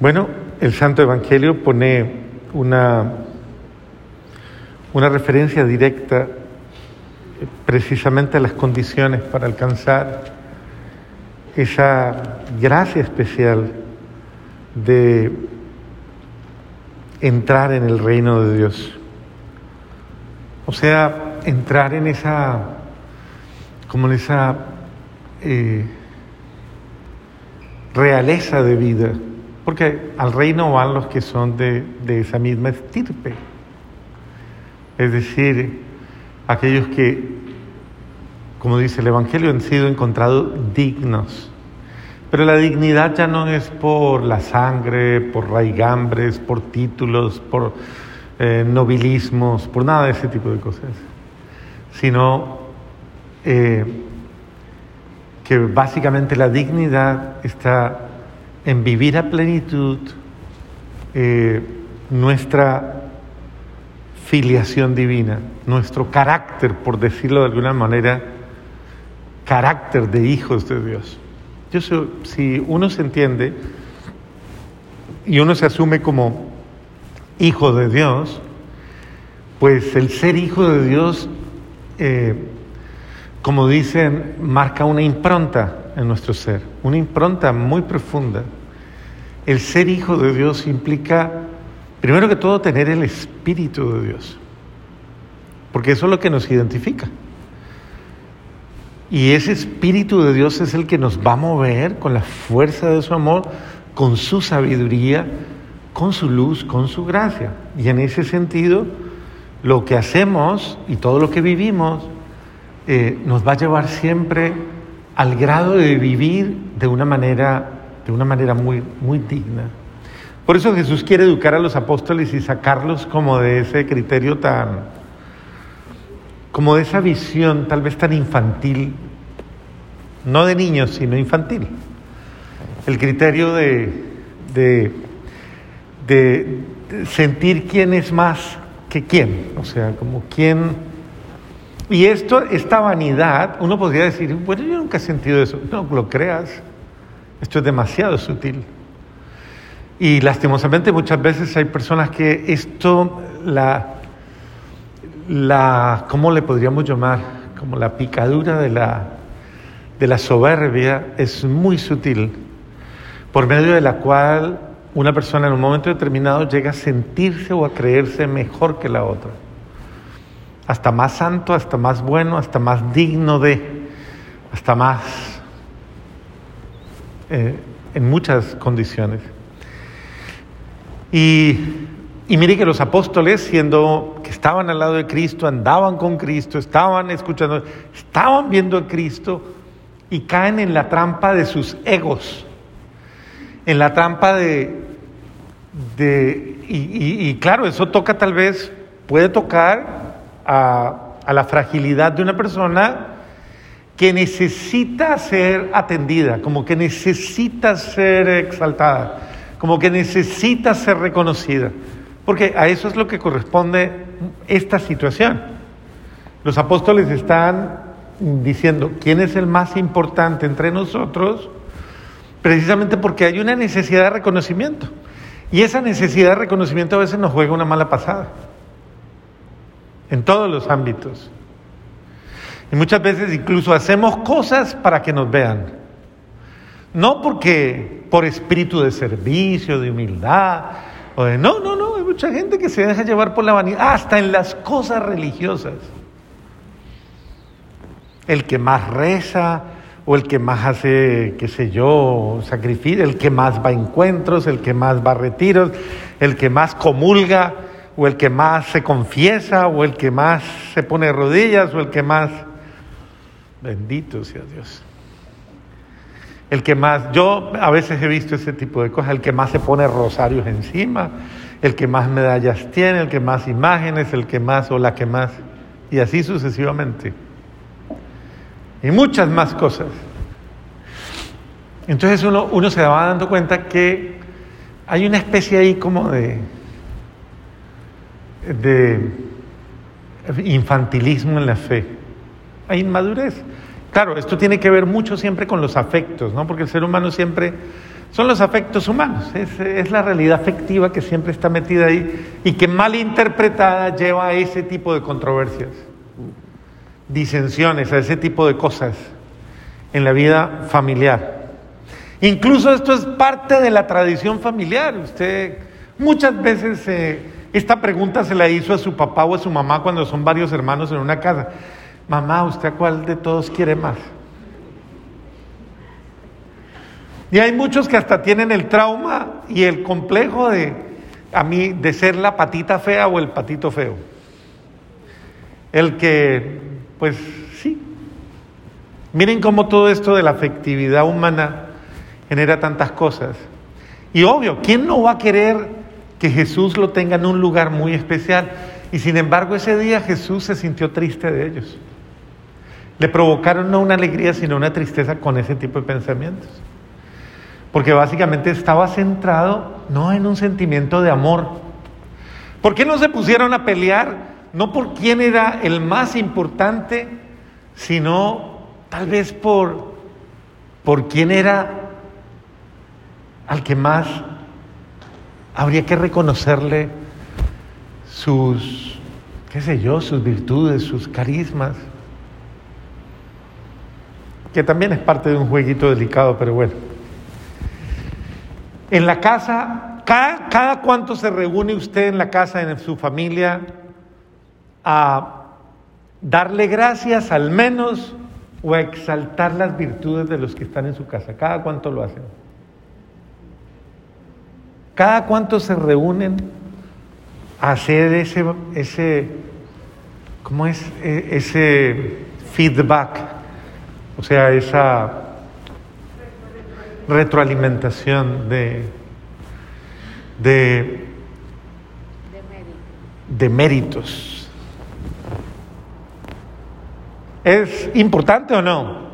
Bueno, el Santo Evangelio pone una, una referencia directa precisamente a las condiciones para alcanzar esa gracia especial de entrar en el reino de Dios. O sea, entrar en esa, como en esa eh, realeza de vida, porque al reino van los que son de, esa misma estirpe, es decir, aquellos que, como dice el Evangelio, han sido encontrados dignos. Pero la dignidad ya no es por la sangre, por raigambres, por títulos, por eh, nobilismos, por nada de ese tipo de cosas, sino eh, que básicamente la dignidad está en vivir a plenitud eh, nuestra filiación divina, nuestro carácter, por decirlo de alguna manera, carácter de hijos de Dios. Yo si uno se entiende y uno se asume como hijo de Dios, pues el ser hijo de Dios, eh, como dicen, marca una impronta en nuestro ser, una impronta muy profunda. El ser hijo de Dios implica Primero que todo, tener el Espíritu de Dios, porque eso es lo que nos identifica. Y ese Espíritu de Dios es el que nos va a mover con la fuerza de su amor, con su sabiduría, con su luz, con su gracia. Y en ese sentido, lo que hacemos y todo lo que vivimos eh, nos va a llevar siempre al grado de vivir de una manera, de una manera muy, muy digna. Por eso Jesús quiere educar a los apóstoles y sacarlos como de ese criterio tan, como de esa visión tal vez tan infantil, no de niños, sino infantil. El criterio de, de, de sentir quién es más que quién, o sea, como quién... Y esto, esta vanidad, uno podría decir, bueno, yo nunca he sentido eso. No lo creas, esto es demasiado sutil. Y lastimosamente muchas veces hay personas que esto, la, la, ¿cómo le podríamos llamar? Como la picadura de la, de la soberbia es muy sutil, por medio de la cual una persona en un momento determinado llega a sentirse o a creerse mejor que la otra. Hasta más santo, hasta más bueno, hasta más digno de, hasta más, eh, en muchas condiciones. Y, mire que los apóstoles, siendo que estaban al lado de Cristo, andaban con Cristo, estaban escuchando, estaban viendo a Cristo y caen en la trampa de sus egos, en la trampa de... de y, claro, eso toca tal vez, puede tocar a, la fragilidad de una persona que necesita ser atendida, como que necesita ser exaltada como que necesita ser reconocida, porque a eso es lo que corresponde esta situación. Los apóstoles están diciendo quién es el más importante entre nosotros, precisamente porque hay una necesidad de reconocimiento. Y esa necesidad de reconocimiento a veces nos juega una mala pasada, en todos los ámbitos. Y muchas veces incluso hacemos cosas para que nos vean. No porque por espíritu de servicio, de humildad, o de no, no, no, hay mucha gente que se deja llevar por la vanidad, hasta en las cosas religiosas. El que más reza, o el que más hace, qué sé yo, sacrificio, el que más va a encuentros, el que más va a retiros, el que más comulga, o el que más se confiesa, o el que más se pone rodillas, o el que más... Bendito sea Dios. El que más, yo a veces he visto ese tipo de cosas, el que más se pone rosarios encima, el que más medallas tiene, el que más imágenes, el que más o la que más, y así sucesivamente. Y muchas más cosas. Entonces uno, uno se va dando cuenta que hay una especie ahí como de, de infantilismo en la fe. Hay inmadurez. Claro, esto tiene que ver mucho siempre con los afectos, ¿no? Porque el ser humano siempre son los afectos humanos, es, es, la realidad afectiva que siempre está metida ahí y que mal interpretada lleva a ese tipo de controversias, disensiones, a ese tipo de cosas en la vida familiar. Incluso esto es parte de la tradición familiar. Usted muchas veces eh, esta pregunta se la hizo a su papá o a su mamá cuando son varios hermanos en una casa. Mamá, ¿usted a cuál de todos quiere más? Y hay muchos que hasta tienen el trauma y el complejo de a mí de ser la patita fea o el patito feo. El que, pues sí. Miren cómo todo esto de la afectividad humana genera tantas cosas. Y obvio, ¿quién no va a querer que Jesús lo tenga en un lugar muy especial? Y sin embargo, ese día Jesús se sintió triste de ellos. Le provocaron no una alegría, sino una tristeza con ese tipo de pensamientos. Porque básicamente estaba centrado no en un sentimiento de amor. ¿Por qué no se pusieron a pelear? No por quién era el más importante, sino tal vez por, por quién era al que más habría que reconocerle sus, qué sé yo, sus virtudes, sus carismas, que también es parte de un jueguito delicado, pero bueno. En la casa, cada, cada cuánto se reúne usted en la casa, en su familia, a darle gracias al menos o a exaltar las virtudes de los que están en su casa. ¿Cada cuánto lo hacen? ¿Cada cuánto se reúnen a hacer ese, ese ¿cómo es? E, ese feedback, o sea, esa retroalimentación de, de, de méritos. ¿Es importante o no?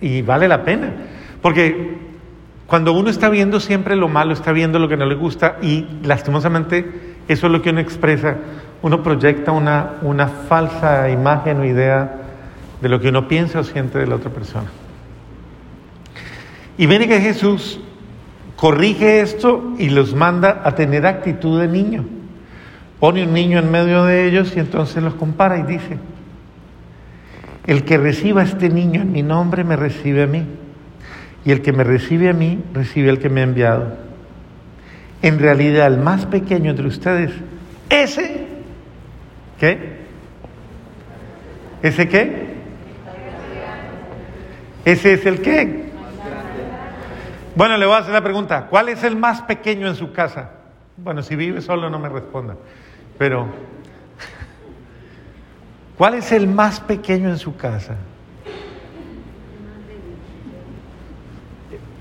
Y vale la pena, porque cuando uno está viendo siempre lo malo, está viendo lo que no le gusta y lastimosamente eso es lo que uno expresa, uno proyecta una, una falsa imagen o idea de lo que uno piensa o siente de la otra persona. Y viene que Jesús corrige esto y los manda a tener actitud de niño. Pone un niño en medio de ellos y entonces los compara y dice, el que reciba a este niño en mi nombre me recibe a mí. Y el que me recibe a mí, recibe al que me ha enviado. En realidad, el más pequeño entre ustedes, ese, ¿qué? ¿Ese qué? Ese es el qué? Bueno, le voy a hacer la pregunta, ¿cuál es el más pequeño en su casa? Bueno, si vive solo no me responda, pero ¿cuál es el más pequeño en su casa?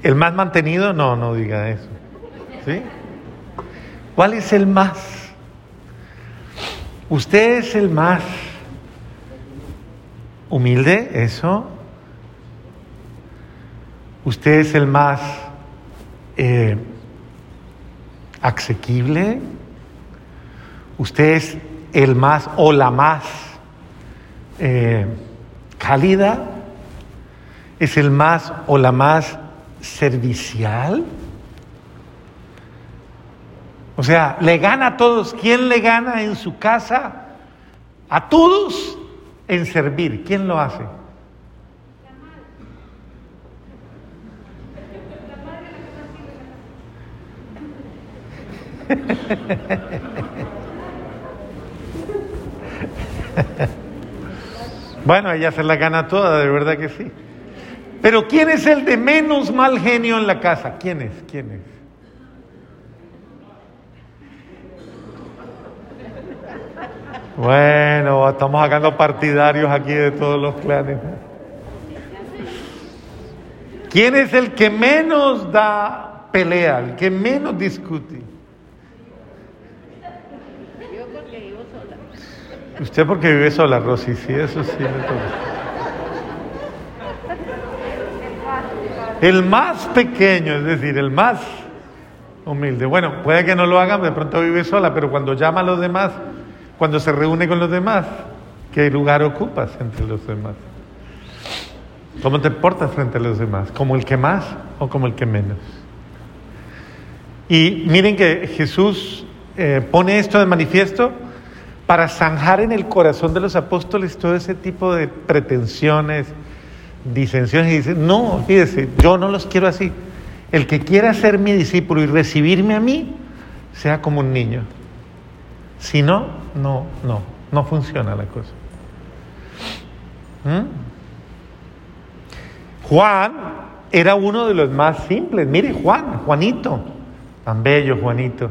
¿El más mantenido? No, no diga eso. ¿Sí? ¿Cuál es el más? Usted es el más humilde, eso. Usted es el más eh, asequible, usted es el más o la más eh, cálida, es el más o la más servicial. O sea, le gana a todos. ¿Quién le gana en su casa? A todos en servir. ¿Quién lo hace? bueno, ella se la gana toda, de verdad que sí. Pero ¿quién es el de menos mal genio en la casa? ¿Quién es? ¿Quién es? Bueno, estamos sacando partidarios aquí de todos los clanes. ¿Quién es el que menos da pelea, el que menos discute? Usted porque vive sola, Rosy, sí, eso sí le El más pequeño, es decir, el más humilde. Bueno, puede que no lo haga, de pronto vive sola, pero cuando llama a los demás, cuando se reúne con los demás, ¿qué lugar ocupas entre los demás? ¿Cómo te portas frente a los demás? ¿Como el que más o como el que menos? Y miren que Jesús eh, pone esto de manifiesto para zanjar en el corazón de los apóstoles todo ese tipo de pretensiones, disensiones, y dice, no, fíjese, yo no los quiero así. El que quiera ser mi discípulo y recibirme a mí, sea como un niño. Si no, no, no, no funciona la cosa. ¿Mm? Juan era uno de los más simples. Mire, Juan, Juanito, tan bello Juanito.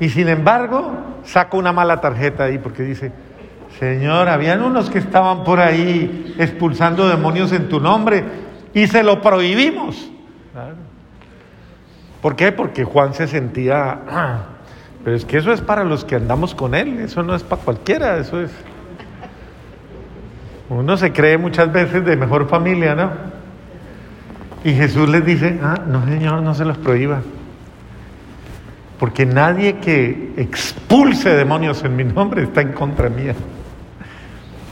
Y sin embargo, saca una mala tarjeta ahí porque dice, Señor, habían unos que estaban por ahí expulsando demonios en tu nombre y se lo prohibimos. ¿Por qué? Porque Juan se sentía, ah, pero es que eso es para los que andamos con él, eso no es para cualquiera, eso es... Uno se cree muchas veces de mejor familia, ¿no? Y Jesús les dice, ah, no Señor, no se los prohíba. Porque nadie que expulse demonios en mi nombre está en contra mía.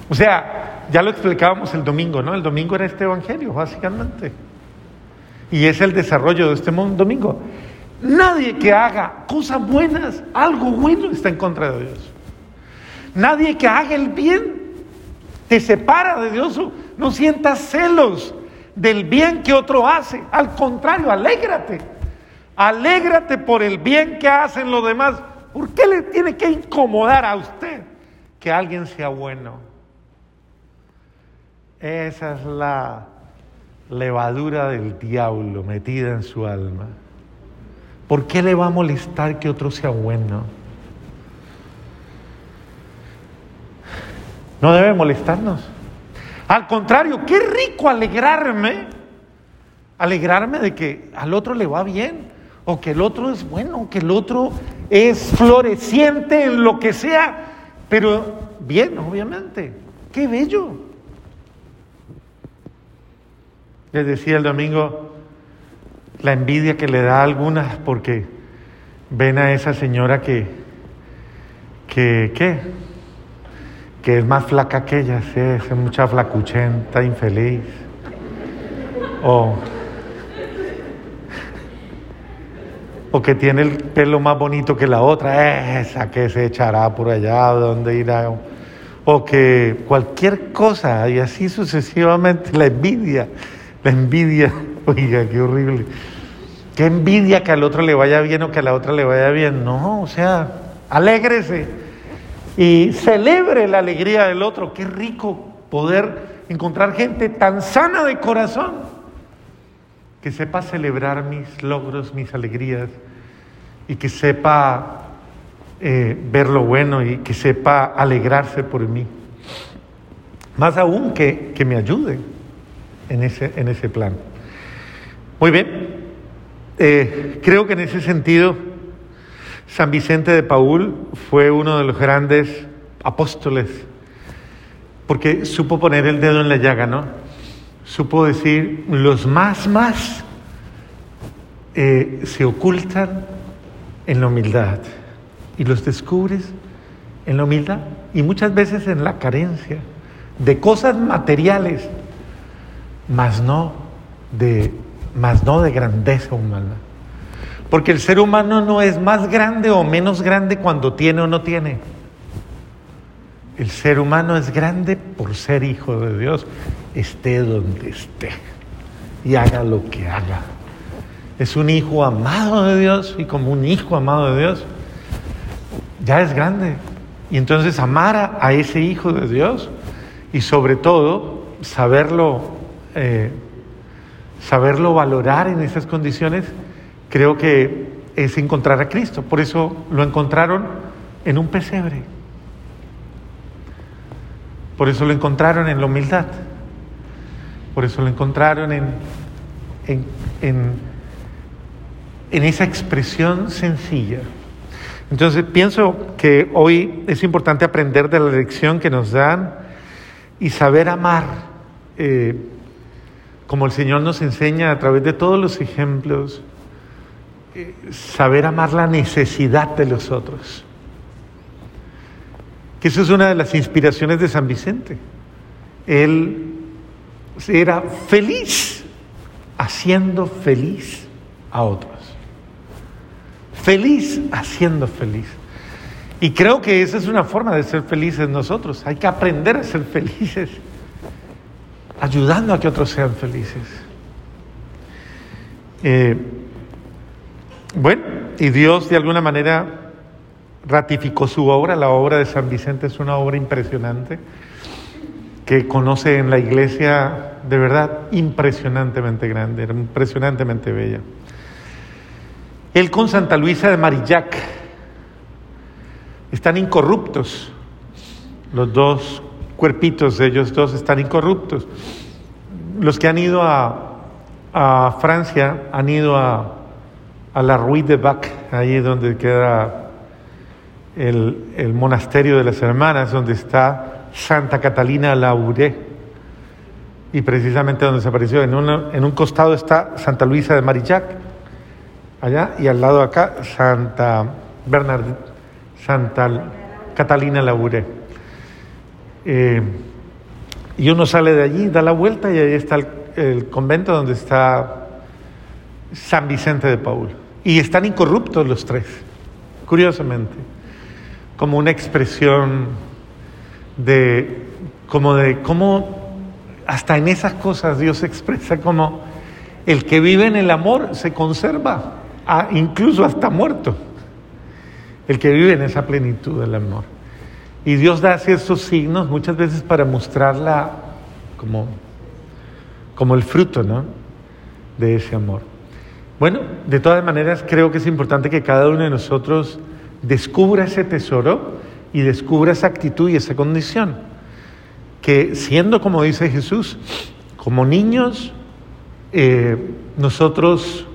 O sea, ya lo explicábamos el domingo, ¿no? El domingo era este evangelio, básicamente. Y es el desarrollo de este domingo. Nadie que haga cosas buenas, algo bueno, está en contra de Dios. Nadie que haga el bien te separa de Dios. No sientas celos del bien que otro hace. Al contrario, alégrate. Alégrate por el bien que hacen los demás. ¿Por qué le tiene que incomodar a usted que alguien sea bueno? Esa es la levadura del diablo metida en su alma. ¿Por qué le va a molestar que otro sea bueno? No debe molestarnos. Al contrario, qué rico alegrarme, alegrarme de que al otro le va bien, o que el otro es bueno, que el otro es floreciente en lo que sea, pero bien, obviamente. Qué bello. Les decía el domingo la envidia que le da a algunas porque ven a esa señora que, que, ¿qué? Que es más flaca que ella, sí, es mucha flacuchenta, infeliz. O o que tiene el pelo más bonito que la otra, esa que se echará por allá, donde irá, o que cualquier cosa, y así sucesivamente, la envidia, la envidia, oiga, qué horrible, qué envidia que al otro le vaya bien o que a la otra le vaya bien, no, o sea, alégrese y celebre la alegría del otro, qué rico poder encontrar gente tan sana de corazón que sepa celebrar mis logros, mis alegrías y que sepa eh, ver lo bueno y que sepa alegrarse por mí. Más aún que, que me ayude en ese, en ese plan. Muy bien, eh, creo que en ese sentido San Vicente de Paul fue uno de los grandes apóstoles porque supo poner el dedo en la llaga, ¿no? supo decir, los más, más eh, se ocultan en la humildad y los descubres en la humildad y muchas veces en la carencia de cosas materiales, más no de, más no de grandeza humana. Porque el ser humano no es más grande o menos grande cuando tiene o no tiene. El ser humano es grande por ser hijo de Dios, esté donde esté y haga lo que haga. Es un hijo amado de Dios y como un hijo amado de Dios, ya es grande. Y entonces amar a, ese hijo de Dios y sobre todo saberlo, eh, saberlo valorar en esas condiciones, creo que es encontrar a Cristo. Por eso lo encontraron en un pesebre. Por eso lo encontraron en la humildad. Por eso lo encontraron en, en, en, esa expresión sencilla. Entonces pienso que hoy es importante aprender de la lección que nos dan y saber amar, eh, como el Señor nos enseña a través de todos los ejemplos, eh, saber amar la necesidad de los otros que eso es una de las inspiraciones de San Vicente. Él era feliz haciendo feliz a otros. Feliz haciendo feliz. Y creo que esa es una forma de ser felices nosotros. Hay que aprender a ser felices, ayudando a que otros sean felices. Eh, bueno, y Dios de alguna manera ratificó su obra. La obra de San Vicente es una obra impresionante que conoce en la iglesia de verdad impresionantemente grande, impresionantemente bella. Él con Santa Luisa de Marillac están incorruptos, los dos cuerpitos ellos dos están incorruptos. Los que han ido a, Francia han ido a, a la Rue de Bac, ahí donde queda el, el monasterio de las hermanas, donde está Santa Catalina Lauré. Y precisamente donde se apareció, en, en un costado está Santa Luisa de Marillac, allá, y al lado acá Santa Bernard, Santa Catalina Lauré. Eh, y uno sale de allí, da la vuelta y ahí está el, el, convento donde está San Vicente de Paul. Y están incorruptos los tres, curiosamente, como una expresión de como de cómo hasta en esas cosas Dios expresa como el que vive en el amor se conserva, incluso hasta muerto. El que vive en esa plenitud del amor. Y Dios da esos signos muchas veces para mostrarla como, como el fruto ¿no? de ese amor. Bueno, de todas maneras creo que es importante que cada uno de nosotros descubra ese tesoro y descubra esa actitud y esa condición. Que siendo como dice Jesús, como niños, eh, nosotros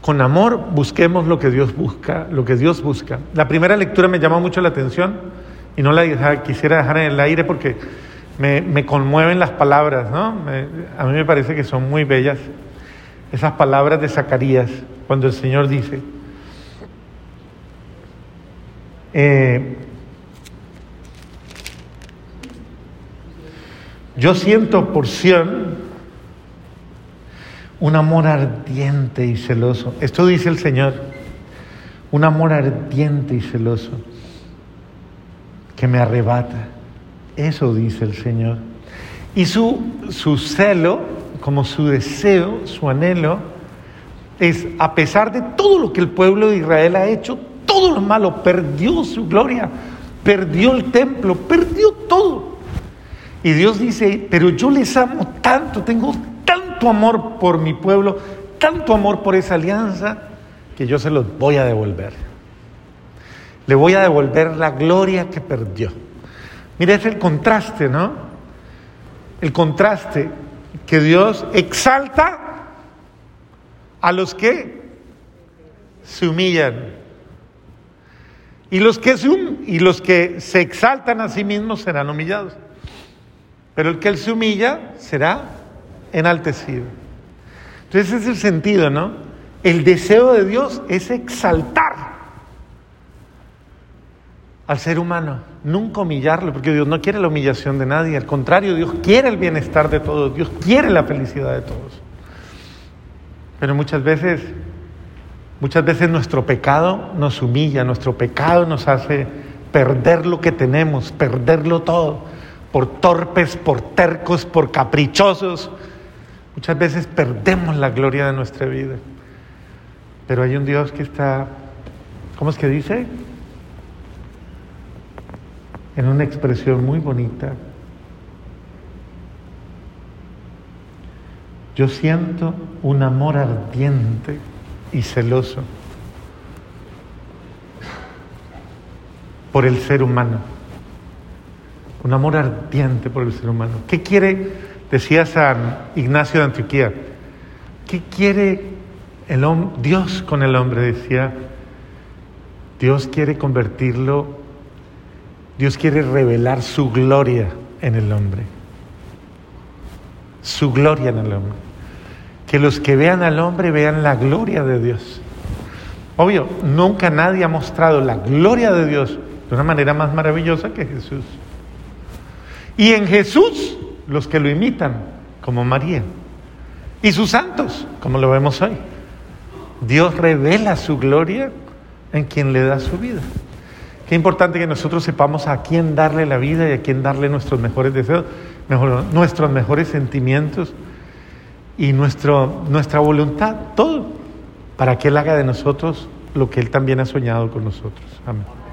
con amor busquemos lo que Dios busca, lo que Dios busca. La primera lectura me llamó mucho la atención y no la quisiera dejar en el aire porque me, conmueven las palabras, ¿no? a mí me parece que son muy bellas esas palabras de Zacarías cuando el Señor dice, eh, yo siento por Sion un amor ardiente y celoso. Esto dice el Señor, un amor ardiente y celoso que me arrebata. Eso dice el Señor. Y su, su celo, como su deseo, su anhelo, es, a pesar de todo lo que el pueblo de Israel ha hecho, todo lo malo, perdió su gloria, perdió el templo, perdió todo. Y Dios dice, pero yo les amo tanto, tengo tanto amor por mi pueblo, tanto amor por esa alianza, que yo se los voy a devolver. Le voy a devolver la gloria que perdió. Mira, es el contraste, ¿no? El contraste que Dios exalta a los que se humillan. Y los, que se, y los que se exaltan a sí mismos serán humillados. Pero el que él se humilla será enaltecido. Entonces ese es el sentido, ¿no? El deseo de Dios es exaltar al ser humano, nunca humillarlo, porque Dios no quiere la humillación de nadie, al contrario, Dios quiere el bienestar de todos, Dios quiere la felicidad de todos. Pero muchas veces Muchas veces nuestro pecado nos humilla, nuestro pecado nos hace perder lo que tenemos, perderlo todo, por torpes, por tercos, por caprichosos. Muchas veces perdemos la gloria de nuestra vida. Pero hay un Dios que está, ¿cómo es que dice? En una expresión muy bonita. Yo siento un amor ardiente y celoso por el ser humano. Un amor ardiente por el ser humano. ¿Qué quiere, decía San Ignacio de Antioquía, qué quiere el Dios con el hombre? Decía, Dios quiere convertirlo, Dios quiere revelar su gloria en el hombre. Su gloria en el hombre que los que vean al hombre vean la gloria de Dios. Obvio, nunca nadie ha mostrado la gloria de Dios de una manera más maravillosa que Jesús. Y en Jesús, los que lo imitan como María. Y sus santos, como lo vemos hoy. Dios revela su gloria en quien le da su vida. Qué importante que nosotros sepamos a quién darle la vida y a quién darle nuestros mejores deseos, nuestros mejores sentimientos y nuestra voluntad, todo, para que Él haga de nosotros lo que Él también ha soñado con nosotros. Amén.